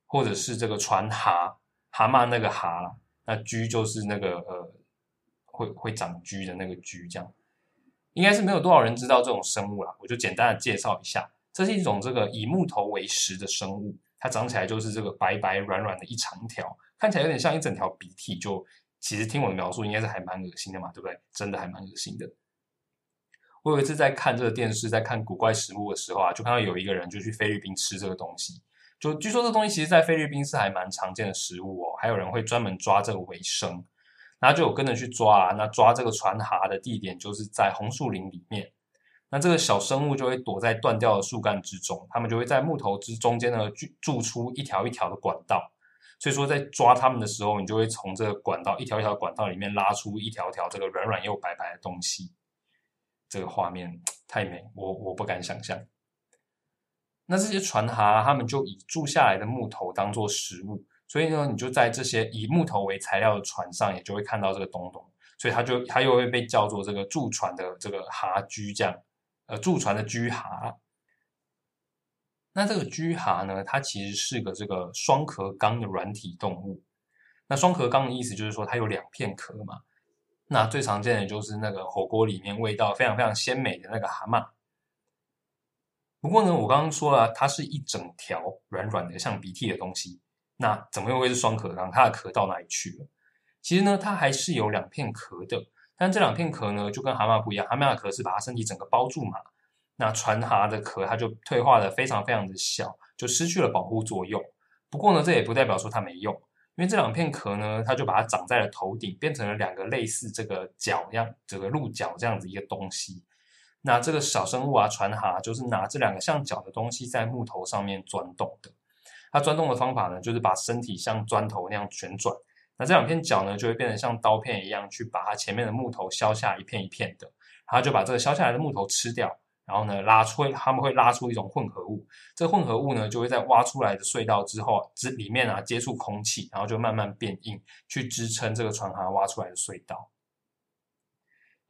或者是这个船蛤，蛤蟆那个蛤啦，那居就是那个呃会会长居的那个居，这样应该是没有多少人知道这种生物啦。我就简单的介绍一下，这是一种这个以木头为食的生物。它长起来就是这个白白软软的一长条，看起来有点像一整条鼻涕。就其实听我的描述，应该是还蛮恶心的嘛，对不对？真的还蛮恶心的。我有一次在看这个电视，在看古怪食物的时候啊，就看到有一个人就去菲律宾吃这个东西。就据说这东西其实在菲律宾是还蛮常见的食物哦，还有人会专门抓这个为生。然后就有跟着去抓啊，那抓这个船蛤的地点就是在红树林里面。那这个小生物就会躲在断掉的树干之中，它们就会在木头之中间呢筑出一条一条的管道。所以说，在抓它们的时候，你就会从这个管道一条一条管道里面拉出一条条这个软软又白白的东西。这个画面太美，我我不敢想象。那这些船蛤，它们就以住下来的木头当做食物，所以呢，你就在这些以木头为材料的船上，也就会看到这个东东，所以它就它又会被叫做这个驻船的这个蛤居这样。呃，驻船的居蛤，那这个居蛤呢，它其实是个这个双壳纲的软体动物。那双壳纲的意思就是说，它有两片壳嘛。那最常见的就是那个火锅里面味道非常非常鲜美的那个蛤蟆。不过呢，我刚刚说了，它是一整条软软的像鼻涕的东西。那怎么又会是双壳纲？它的壳到哪里去了？其实呢，它还是有两片壳的。但这两片壳呢，就跟蛤蟆不一样，蛤蟆的壳是把它身体整个包住嘛。那船蛤的壳，它就退化的非常非常的小，就失去了保护作用。不过呢，这也不代表说它没用，因为这两片壳呢，它就把它长在了头顶，变成了两个类似这个角样、这个鹿角这样子一个东西。那这个小生物啊，船蛤就是拿这两个像角的东西在木头上面钻洞的。它钻洞的方法呢，就是把身体像砖头那样旋转。那这两片角呢，就会变得像刀片一样，去把它前面的木头削下一片一片的，然后就把这个削下来的木头吃掉，然后呢拉出，他们会拉出一种混合物，这混合物呢就会在挖出来的隧道之后，之里面啊接触空气，然后就慢慢变硬，去支撑这个船蛤挖出来的隧道。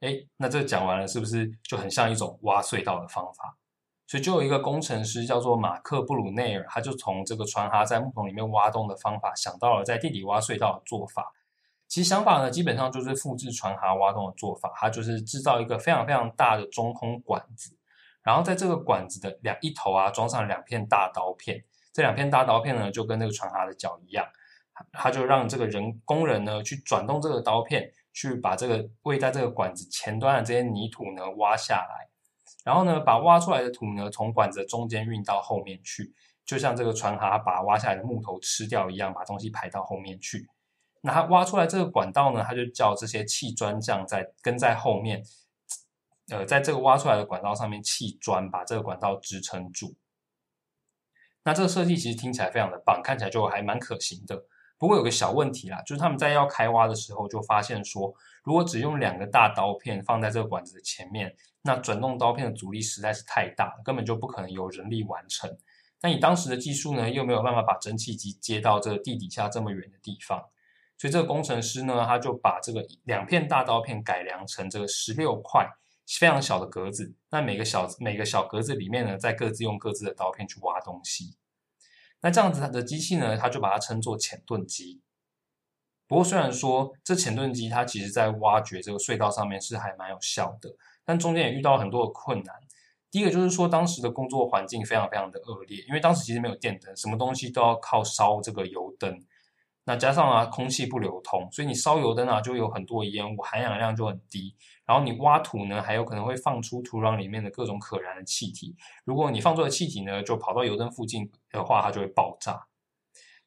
哎，那这讲完了，是不是就很像一种挖隧道的方法？所以就有一个工程师叫做马克布鲁内尔，他就从这个船哈在木桶里面挖洞的方法，想到了在地底挖隧道的做法。其实想法呢，基本上就是复制船哈挖洞的做法，它就是制造一个非常非常大的中空管子，然后在这个管子的两一头啊，装上两片大刀片。这两片大刀片呢，就跟那个船蛤的脚一样，他就让这个人工人呢去转动这个刀片，去把这个位在这个管子前端的这些泥土呢挖下来。然后呢，把挖出来的土呢，从管子中间运到后面去，就像这个船蛤把挖下来的木头吃掉一样，把东西排到后面去。那它挖出来这个管道呢，它就叫这些砌砖匠在跟在后面，呃，在这个挖出来的管道上面砌砖，把这个管道支撑住。那这个设计其实听起来非常的棒，看起来就还蛮可行的。不过有个小问题啦，就是他们在要开挖的时候就发现说，如果只用两个大刀片放在这个管子的前面，那转动刀片的阻力实在是太大，根本就不可能由人力完成。但以当时的技术呢，又没有办法把蒸汽机接到这个地底下这么远的地方，所以这个工程师呢，他就把这个两片大刀片改良成这个十六块非常小的格子，那每个小每个小格子里面呢，再各自用各自的刀片去挖东西。那这样子它的机器呢，它就把它称作浅盾机。不过虽然说这浅盾机它其实在挖掘这个隧道上面是还蛮有效的，但中间也遇到很多的困难。第一个就是说当时的工作环境非常非常的恶劣，因为当时其实没有电灯，什么东西都要靠烧这个油灯。那加上啊，空气不流通，所以你烧油灯啊，就有很多烟雾，含氧量就很低。然后你挖土呢，还有可能会放出土壤里面的各种可燃的气体。如果你放出的气体呢，就跑到油灯附近的话，它就会爆炸。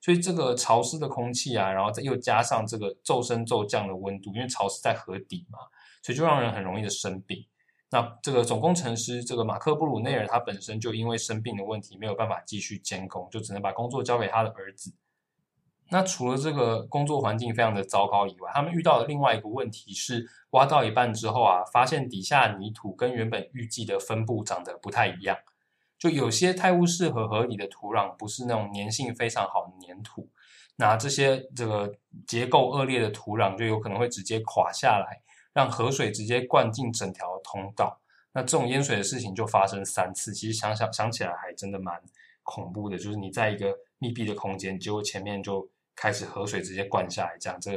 所以这个潮湿的空气啊，然后再又加上这个骤升骤降的温度，因为潮湿在河底嘛，所以就让人很容易的生病。那这个总工程师这个马克布鲁内尔，他本身就因为生病的问题，没有办法继续监工，就只能把工作交给他的儿子。那除了这个工作环境非常的糟糕以外，他们遇到的另外一个问题是，挖到一半之后啊，发现底下泥土跟原本预计的分布长得不太一样。就有些太污适合河里的土壤不是那种粘性非常好的粘土，那这些这个结构恶劣的土壤就有可能会直接垮下来，让河水直接灌进整条通道。那这种淹水的事情就发生三次，其实想想想起来还真的蛮恐怖的。就是你在一个密闭的空间，结果前面就开始河水直接灌下来，这样这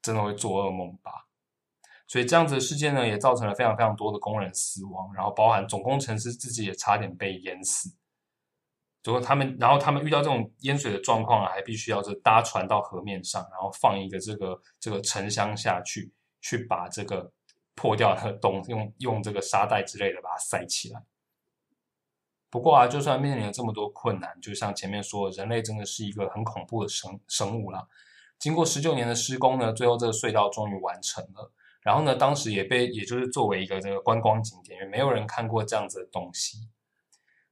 真的会做噩梦吧？所以这样子的事件呢，也造成了非常非常多的工人死亡，然后包含总工程师自己也差点被淹死。结果他们，然后他们遇到这种淹水的状况啊，还必须要是搭船到河面上，然后放一个这个这个沉箱下去，去把这个破掉的洞用用这个沙袋之类的把它塞起来。不过啊，就算面临了这么多困难，就像前面说，人类真的是一个很恐怖的生生物啦。经过十九年的施工呢，最后这个隧道终于完成了。然后呢，当时也被，也就是作为一个这个观光景点，因为没有人看过这样子的东西。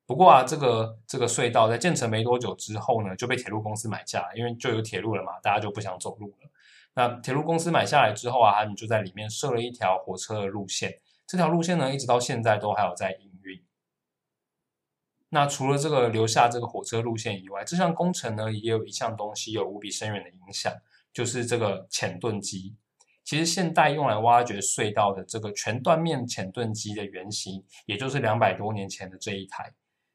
不过啊，这个这个隧道在建成没多久之后呢，就被铁路公司买下了，因为就有铁路了嘛，大家就不想走路了。那铁路公司买下来之后啊，他们就在里面设了一条火车的路线，这条路线呢，一直到现在都还有在营。那除了这个留下这个火车路线以外，这项工程呢，也有一项东西有无比深远的影响，就是这个浅盾机。其实现代用来挖掘隧道的这个全断面浅盾机的原型，也就是两百多年前的这一台。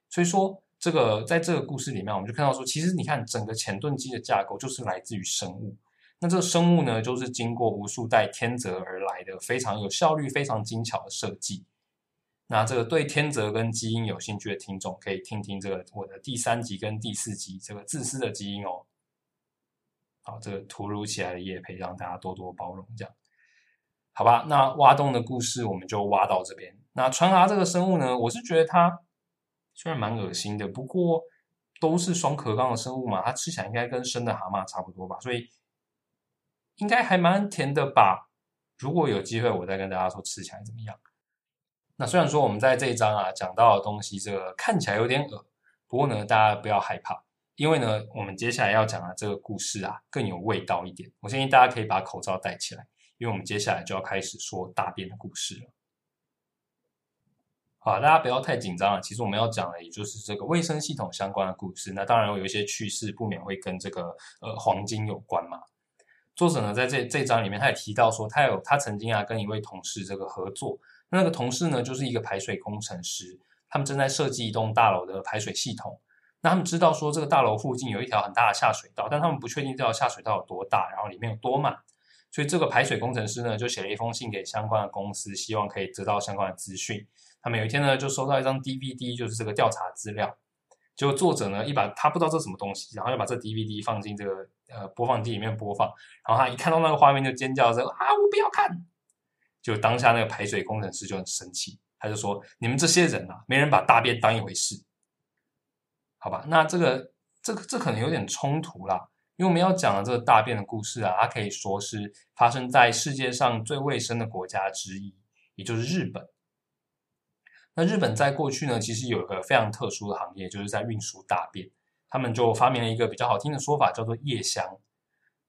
所以说，这个在这个故事里面，我们就看到说，其实你看整个浅盾机的架构就是来自于生物。那这个生物呢，就是经过无数代天择而来的，非常有效率、非常精巧的设计。那这个对天择跟基因有兴趣的听众，可以听听这个我的第三集跟第四集这个自私的基因哦。好，这个突如其来的夜配，让大家多多包容，这样好吧？那挖洞的故事我们就挖到这边。那船蛤这个生物呢，我是觉得它虽然蛮恶心的，不过都是双壳纲的生物嘛，它吃起来应该跟生的蛤蟆差不多吧，所以应该还蛮甜的吧。如果有机会，我再跟大家说吃起来怎么样。那虽然说我们在这一章啊讲到的东西，这个看起来有点恶，不过呢，大家不要害怕。因为呢，我们接下来要讲的这个故事啊，更有味道一点。我相信大家可以把口罩戴起来，因为我们接下来就要开始说大便的故事了。好，大家不要太紧张了。其实我们要讲的也就是这个卫生系统相关的故事。那当然有一些趣事，不免会跟这个呃黄金有关嘛。作者呢，在这这章里面，他也提到说，他有他曾经啊跟一位同事这个合作，那个同事呢就是一个排水工程师，他们正在设计一栋大楼的排水系统。那他们知道说这个大楼附近有一条很大的下水道，但他们不确定这条下水道有多大，然后里面有多满，所以这个排水工程师呢就写了一封信给相关的公司，希望可以得到相关的资讯。他们有一天呢就收到一张 DVD，就是这个调查资料。结果作者呢一把他不知道这什么东西，然后就把这 DVD 放进这个呃播放机里面播放，然后他一看到那个画面就尖叫说啊我不要看！就当下那个排水工程师就很生气，他就说你们这些人啊，没人把大便当一回事。好吧，那这个这个这可能有点冲突啦，因为我们要讲的这个大便的故事啊，它可以说是发生在世界上最卫生的国家之一，也就是日本。那日本在过去呢，其实有一个非常特殊的行业，就是在运输大便。他们就发明了一个比较好听的说法，叫做夜香。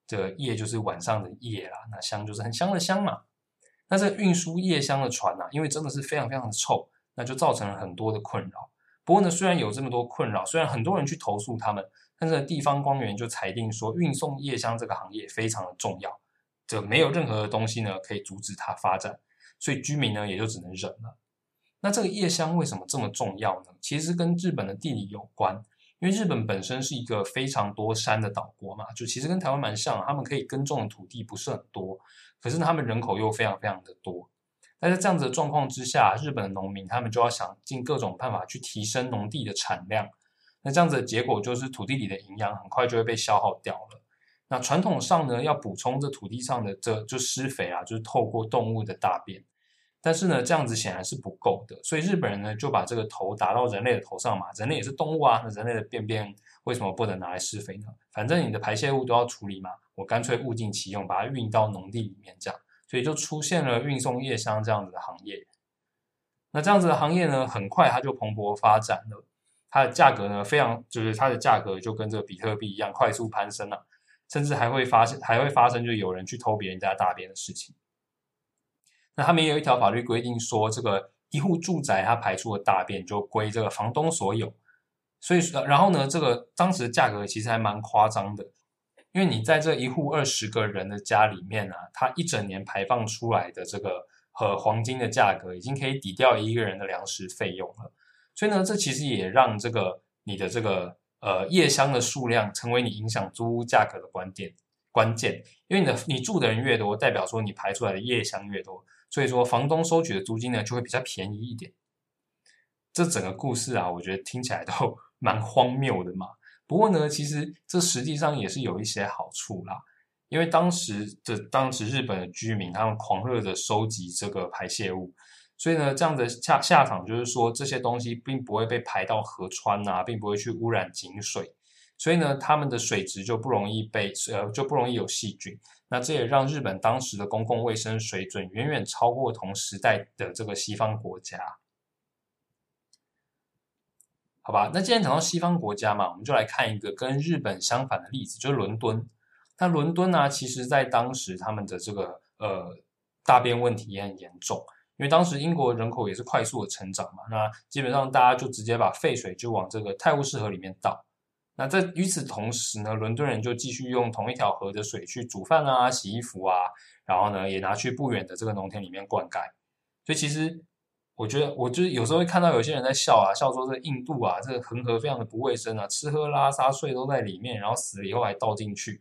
这夜就是晚上的夜啦，那香就是很香的香嘛。那这运输夜香的船啊，因为真的是非常非常的臭，那就造成了很多的困扰。不过呢，虽然有这么多困扰，虽然很多人去投诉他们，但是地方官员就裁定说，运送夜香这个行业非常的重要，这没有任何的东西呢可以阻止它发展，所以居民呢也就只能忍了。那这个夜香为什么这么重要呢？其实跟日本的地理有关，因为日本本身是一个非常多山的岛国嘛，就其实跟台湾蛮像，他们可以耕种的土地不是很多，可是他们人口又非常非常的多。那在这样子的状况之下，日本的农民他们就要想尽各种办法去提升农地的产量。那这样子的结果就是土地里的营养很快就会被消耗掉了。那传统上呢，要补充这土地上的这就施肥啊，就是透过动物的大便。但是呢，这样子显然是不够的，所以日本人呢就把这个头打到人类的头上嘛。人类也是动物啊，那人类的便便为什么不能拿来施肥呢？反正你的排泄物都要处理嘛，我干脆物尽其用，把它运到农地里面这样。所以就出现了运送夜香这样子的行业。那这样子的行业呢，很快它就蓬勃发展了。它的价格呢，非常就是它的价格就跟这个比特币一样快速攀升了，甚至还会发生还会发生就有人去偷别人家大便的事情。那他们也有一条法律规定说，这个一户住宅它排出的大便就归这个房东所有。所以，然后呢，这个当时的价格其实还蛮夸张的，因为你在这一户二十个人的家里面啊，它一整年排放出来的这个和黄金的价格，已经可以抵掉一个人的粮食费用了。所以呢，这其实也让这个你的这个呃夜香的数量成为你影响租屋价格的关键关键，因为你的你住的人越多，代表说你排出来的夜香越多，所以说房东收取的租金呢就会比较便宜一点。这整个故事啊，我觉得听起来都 蛮荒谬的嘛。不过呢，其实这实际上也是有一些好处啦，因为当时的当时日本的居民他们狂热的收集这个排泄物。所以呢，这样的下下场就是说，这些东西并不会被排到河川啊，并不会去污染井水，所以呢，他们的水质就不容易被呃就不容易有细菌。那这也让日本当时的公共卫生水准远远超过同时代的这个西方国家。好吧，那既然讲到西方国家嘛，我们就来看一个跟日本相反的例子，就是伦敦。那伦敦呢，其实在当时他们的这个呃大便问题也很严重。因为当时英国人口也是快速的成长嘛，那基本上大家就直接把废水就往这个泰晤士河里面倒。那在与此同时呢，伦敦人就继续用同一条河的水去煮饭啊、洗衣服啊，然后呢也拿去不远的这个农田里面灌溉。所以其实我觉得，我就是有时候会看到有些人在笑啊，笑说这印度啊，这个恒河非常的不卫生啊，吃喝拉撒睡都在里面，然后死了以后还倒进去。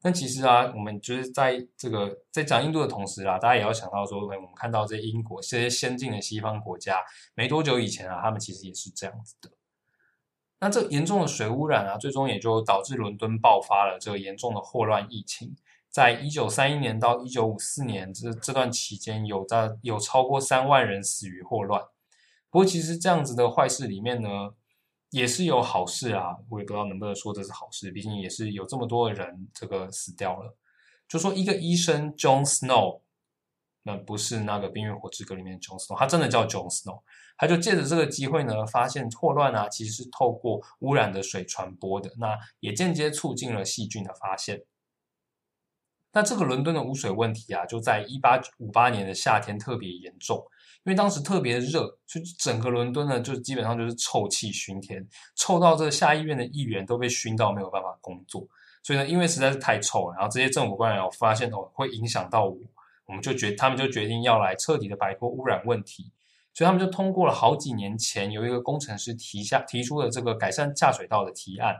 但其实啊，我们就是在这个在讲印度的同时啊，大家也要想到说，我们看到这英国这些先进的西方国家，没多久以前啊，他们其实也是这样子的。那这严重的水污染啊，最终也就导致伦敦爆发了这个严重的霍乱疫情。在一九三一年到一九五四年这这段期间，有在有超过三万人死于霍乱。不过，其实这样子的坏事里面呢，也是有好事啊，我也不知道能不能说这是好事，毕竟也是有这么多的人这个死掉了。就说一个医生 John Snow，那不是那个《冰与火之歌》里面 John Snow，他真的叫 John Snow，他就借着这个机会呢，发现霍乱啊其实是透过污染的水传播的，那也间接促进了细菌的发现。那这个伦敦的污水问题啊，就在一八五八年的夏天特别严重。因为当时特别热，所以整个伦敦呢，就基本上就是臭气熏天，臭到这下议院的议员都被熏到没有办法工作。所以呢，因为实在是太臭了，然后这些政府官员发现哦会影响到我，我们就决他们就决定要来彻底的摆脱污染问题。所以他们就通过了好几年前有一个工程师提下提出了这个改善下水道的提案。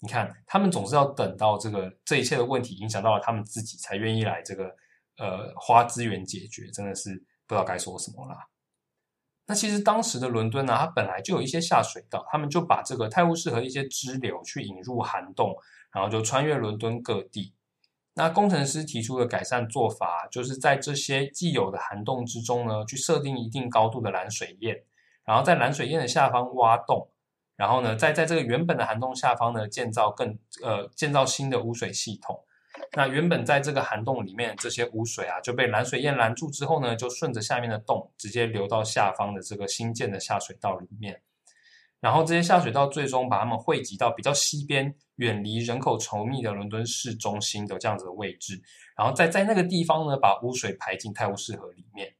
你看，他们总是要等到这个这一切的问题影响到了他们自己，才愿意来这个呃花资源解决，真的是。不知道该说什么啦。那其实当时的伦敦呢，它本来就有一些下水道，他们就把这个泰晤士河一些支流去引入涵洞，然后就穿越伦敦各地。那工程师提出的改善做法，就是在这些既有的涵洞之中呢，去设定一定高度的拦水堰，然后在拦水堰的下方挖洞，然后呢，再在这个原本的涵洞下方呢，建造更呃建造新的污水系统。那原本在这个涵洞里面这些污水啊，就被拦水堰拦住之后呢，就顺着下面的洞直接流到下方的这个新建的下水道里面。然后这些下水道最终把它们汇集到比较西边、远离人口稠密的伦敦市中心的这样子的位置。然后再在那个地方呢，把污水排进泰晤士河里面。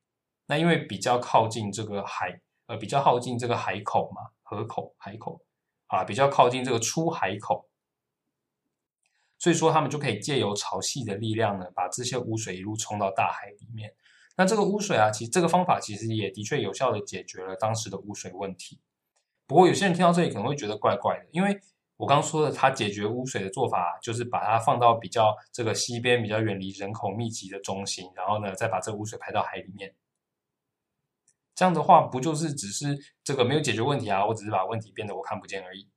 那因为比较靠近这个海，呃，比较靠近这个海口嘛，河口、海口啊，比较靠近这个出海口。所以说，他们就可以借由潮汐的力量呢，把这些污水一路冲到大海里面。那这个污水啊，其实这个方法其实也的确有效的解决了当时的污水问题。不过，有些人听到这里可能会觉得怪怪的，因为我刚刚说的，他解决污水的做法就是把它放到比较这个西边、比较远离人口密集的中心，然后呢，再把这个污水排到海里面。这样的话，不就是只是这个没有解决问题啊？我只是把问题变得我看不见而已。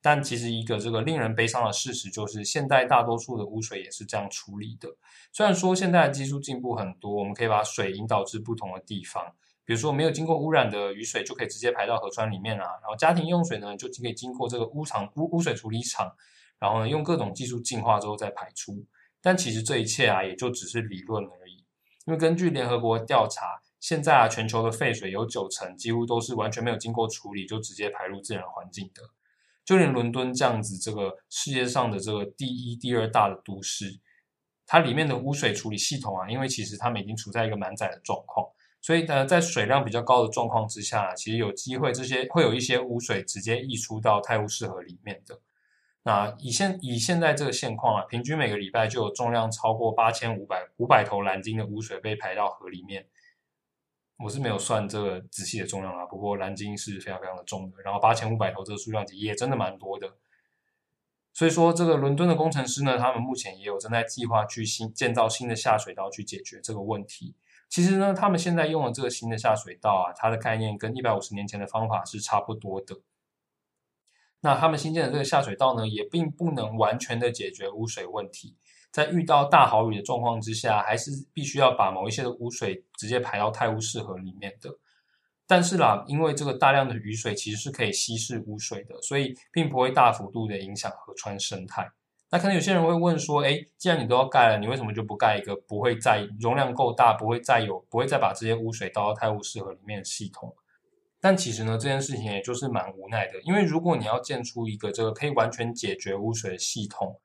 但其实一个这个令人悲伤的事实就是，现代大多数的污水也是这样处理的。虽然说现在的技术进步很多，我们可以把水引导至不同的地方，比如说没有经过污染的雨水就可以直接排到河川里面啊，然后家庭用水呢就可以经过这个污厂污污水处理厂，然后呢用各种技术净化之后再排出。但其实这一切啊也就只是理论而已，因为根据联合国调查，现在啊全球的废水有九成几乎都是完全没有经过处理就直接排入自然环境的。就连伦敦这样子，这个世界上的这个第一、第二大的都市，它里面的污水处理系统啊，因为其实它们已经处在一个满载的状况，所以呢，在水量比较高的状况之下，其实有机会这些会有一些污水直接溢出到泰晤士河里面的。那以现以现在这个现况啊，平均每个礼拜就有重量超过八千五百五百头蓝鲸的污水被排到河里面。我是没有算这个仔细的重量啊，不过蓝鲸是非常非常的重的，然后八千五百头这个数量级也真的蛮多的。所以说，这个伦敦的工程师呢，他们目前也有正在计划去新建造新的下水道去解决这个问题。其实呢，他们现在用的这个新的下水道啊，它的概念跟一百五十年前的方法是差不多的。那他们新建的这个下水道呢，也并不能完全的解决污水问题。在遇到大豪雨的状况之下，还是必须要把某一些的污水直接排到泰晤士河里面的。但是啦，因为这个大量的雨水其实是可以稀释污水的，所以并不会大幅度的影响河川生态。那可能有些人会问说，哎，既然你都要盖了，你为什么就不盖一个不会再容量够大，不会再有不会再把这些污水倒到泰晤士河里面的系统？但其实呢，这件事情也就是蛮无奈的，因为如果你要建出一个这个可以完全解决污水的系统，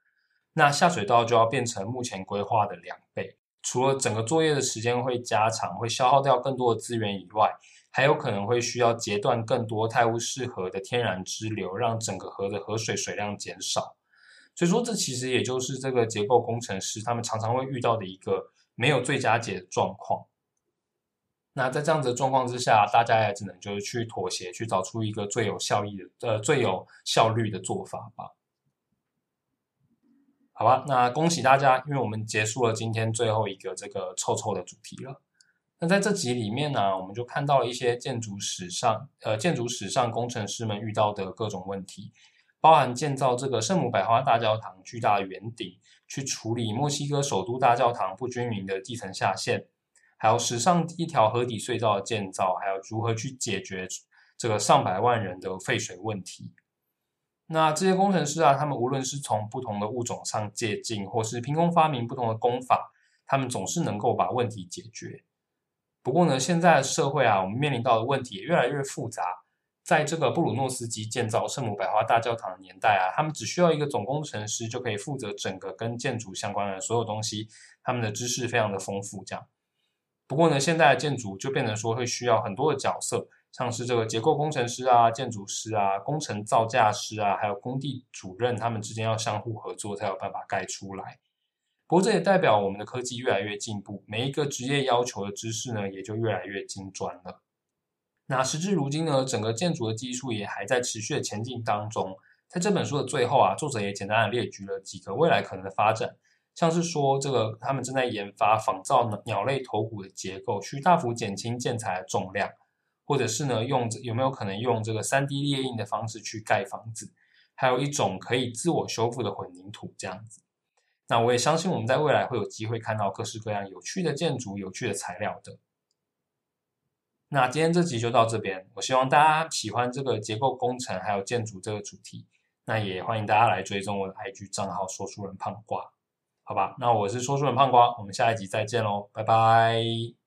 那下水道就要变成目前规划的两倍，除了整个作业的时间会加长，会消耗掉更多的资源以外，还有可能会需要截断更多泰晤士河的天然支流，让整个河的河水水量减少。所以说，这其实也就是这个结构工程师他们常常会遇到的一个没有最佳解的状况。那在这样子的状况之下，大家也只能就是去妥协，去找出一个最有效益的、呃最有效率的做法吧。好吧，那恭喜大家，因为我们结束了今天最后一个这个臭臭的主题了。那在这集里面呢，我们就看到了一些建筑史上，呃，建筑史上工程师们遇到的各种问题，包含建造这个圣母百花大教堂巨大的圆顶，去处理墨西哥首都大教堂不均匀的地层下陷，还有史上第一条河底隧道的建造，还有如何去解决这个上百万人的废水问题。那这些工程师啊，他们无论是从不同的物种上借鉴，或是凭空发明不同的工法，他们总是能够把问题解决。不过呢，现在的社会啊，我们面临到的问题也越来越复杂。在这个布鲁诺斯基建造圣母百花大教堂的年代啊，他们只需要一个总工程师就可以负责整个跟建筑相关的所有东西，他们的知识非常的丰富。这样，不过呢，现在的建筑就变成说会需要很多的角色。像是这个结构工程师啊、建筑师啊、工程造价师啊，还有工地主任，他们之间要相互合作，才有办法盖出来。不过这也代表我们的科技越来越进步，每一个职业要求的知识呢，也就越来越精专了。那时至如今呢，整个建筑的技术也还在持续的前进当中。在这本书的最后啊，作者也简单的列举了几个未来可能的发展，像是说这个他们正在研发仿造鸟类头骨的结构，去大幅减轻建材的重量。或者是呢，用有没有可能用这个三 D 列印的方式去盖房子？还有一种可以自我修复的混凝土这样子。那我也相信我们在未来会有机会看到各式各样有趣的建筑、有趣的材料的。那今天这集就到这边，我希望大家喜欢这个结构工程还有建筑这个主题。那也欢迎大家来追踪我的 IG 账号“说书人胖瓜”，好吧？那我是说书人胖瓜，我们下一集再见喽，拜拜。